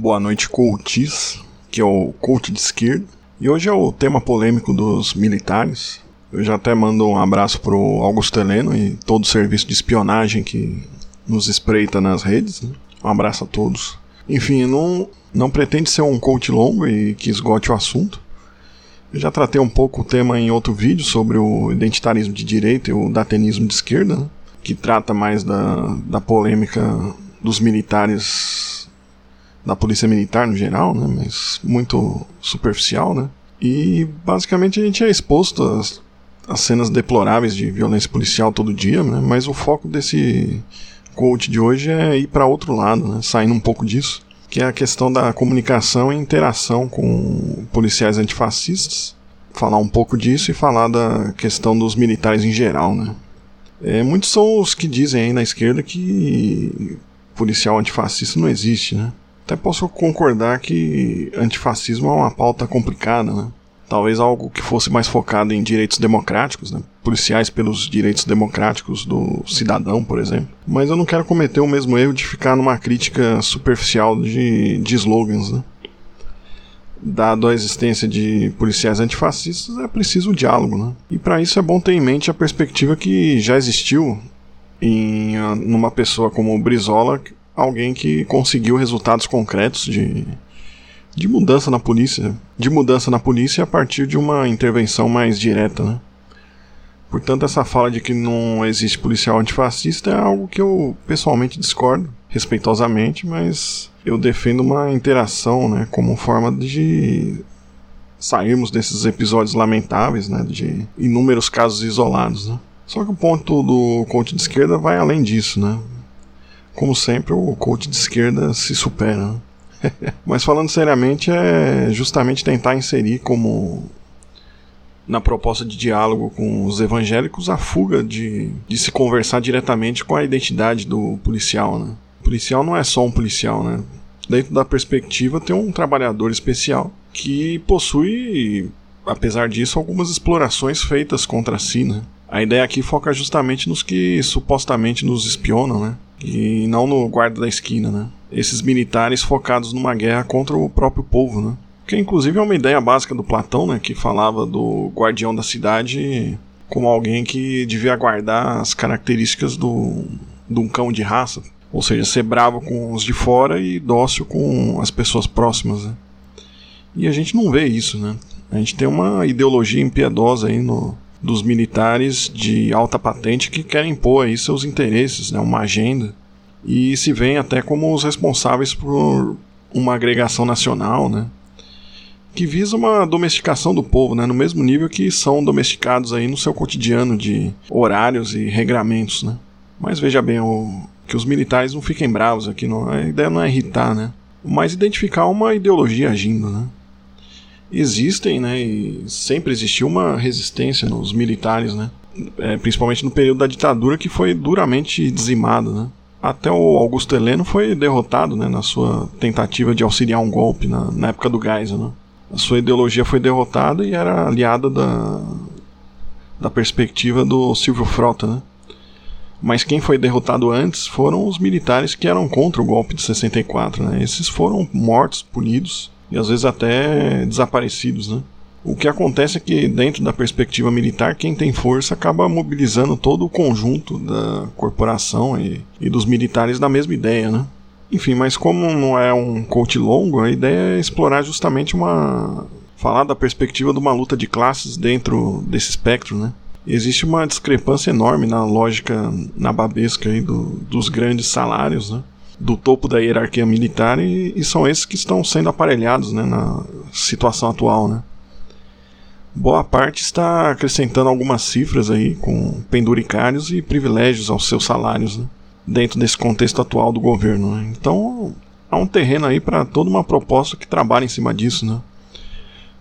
Boa noite, coaches, que é o coach de esquerda. E hoje é o tema polêmico dos militares. Eu já até mando um abraço pro Augusto Heleno e todo o serviço de espionagem que nos espreita nas redes. Né? Um abraço a todos. Enfim, não, não pretende ser um coach longo e que esgote o assunto. Eu já tratei um pouco o tema em outro vídeo sobre o identitarismo de direita e o datenismo de esquerda, né? que trata mais da, da polêmica dos militares, da polícia militar no geral, né? mas muito superficial. Né? E basicamente a gente é exposto às, às cenas deploráveis de violência policial todo dia, né? mas o foco desse coach de hoje é ir para outro lado, né? saindo um pouco disso que é a questão da comunicação e interação com policiais antifascistas. Falar um pouco disso e falar da questão dos militares em geral, né? É, muitos são os que dizem aí na esquerda que policial antifascista não existe, né? Até posso concordar que antifascismo é uma pauta complicada, né? Talvez algo que fosse mais focado em direitos democráticos, né? policiais pelos direitos democráticos do cidadão, por exemplo. Mas eu não quero cometer o mesmo erro de ficar numa crítica superficial de, de slogans. Né? Dado a existência de policiais antifascistas, é preciso o diálogo. Né? E para isso é bom ter em mente a perspectiva que já existiu em numa pessoa como Brizola, alguém que conseguiu resultados concretos de de mudança na polícia, de mudança na polícia a partir de uma intervenção mais direta, né? Portanto, essa fala de que não existe policial antifascista é algo que eu pessoalmente discordo, respeitosamente, mas eu defendo uma interação, né, como forma de sairmos desses episódios lamentáveis, né, de inúmeros casos isolados, né? Só que o ponto do coach de esquerda vai além disso, né? Como sempre, o coach de esquerda se supera. Né? Mas falando seriamente, é justamente tentar inserir como na proposta de diálogo com os evangélicos a fuga de, de se conversar diretamente com a identidade do policial, né? O policial não é só um policial, né? Dentro da perspectiva tem um trabalhador especial que possui, apesar disso, algumas explorações feitas contra si, né? A ideia aqui foca justamente nos que supostamente nos espionam, né? E não no guarda da esquina, né? esses militares focados numa guerra contra o próprio povo, né? Que inclusive é uma ideia básica do Platão, né? Que falava do guardião da cidade como alguém que devia guardar as características do, de um cão de raça. Ou seja, ser bravo com os de fora e dócil com as pessoas próximas, né? E a gente não vê isso, né? A gente tem uma ideologia impiedosa aí no, dos militares de alta patente que querem impor aí seus interesses, né? Uma agenda e se veem até como os responsáveis por uma agregação nacional, né? Que visa uma domesticação do povo, né? No mesmo nível que são domesticados aí no seu cotidiano de horários e regramentos, né? Mas veja bem, o, que os militares não fiquem bravos aqui, não, a ideia não é irritar, né? Mas identificar uma ideologia agindo, né? Existem, né? E sempre existiu uma resistência nos militares, né? É, principalmente no período da ditadura que foi duramente dizimada, né? Até o Augusto Heleno foi derrotado né, na sua tentativa de auxiliar um golpe na, na época do Geisel. Né? A sua ideologia foi derrotada e era aliada da, da perspectiva do Silvio Frota. Né? Mas quem foi derrotado antes foram os militares que eram contra o golpe de 64. Né? Esses foram mortos, punidos e às vezes até desaparecidos. Né? O que acontece é que, dentro da perspectiva militar, quem tem força acaba mobilizando todo o conjunto da corporação e, e dos militares da mesma ideia, né? Enfim, mas como não é um coach longo, a ideia é explorar justamente uma. falar da perspectiva de uma luta de classes dentro desse espectro, né? Existe uma discrepância enorme na lógica nababesca aí do, dos grandes salários, né? Do topo da hierarquia militar e, e, são esses que estão sendo aparelhados né, na situação atual. Né? boa parte está acrescentando algumas cifras aí com penduricários e privilégios aos seus salários, né? dentro desse contexto atual do governo. Né? Então há um terreno aí para toda uma proposta que trabalha em cima disso, né?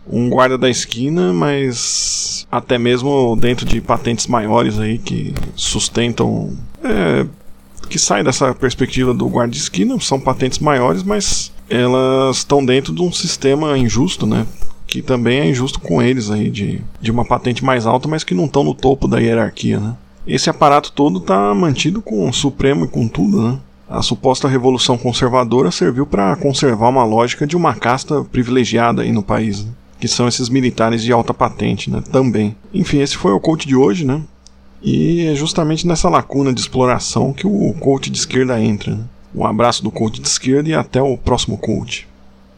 Um guarda da esquina, mas até mesmo dentro de patentes maiores aí que sustentam, é, que saem dessa perspectiva do guarda de esquina, são patentes maiores, mas elas estão dentro de um sistema injusto, né? que também é injusto com eles aí, de, de uma patente mais alta, mas que não estão no topo da hierarquia, né? Esse aparato todo está mantido com o Supremo e com tudo, né? A suposta revolução conservadora serviu para conservar uma lógica de uma casta privilegiada aí no país, né? que são esses militares de alta patente, né? Também. Enfim, esse foi o coach de hoje, né? E é justamente nessa lacuna de exploração que o coach de esquerda entra. Né? Um abraço do coach de esquerda e até o próximo coach.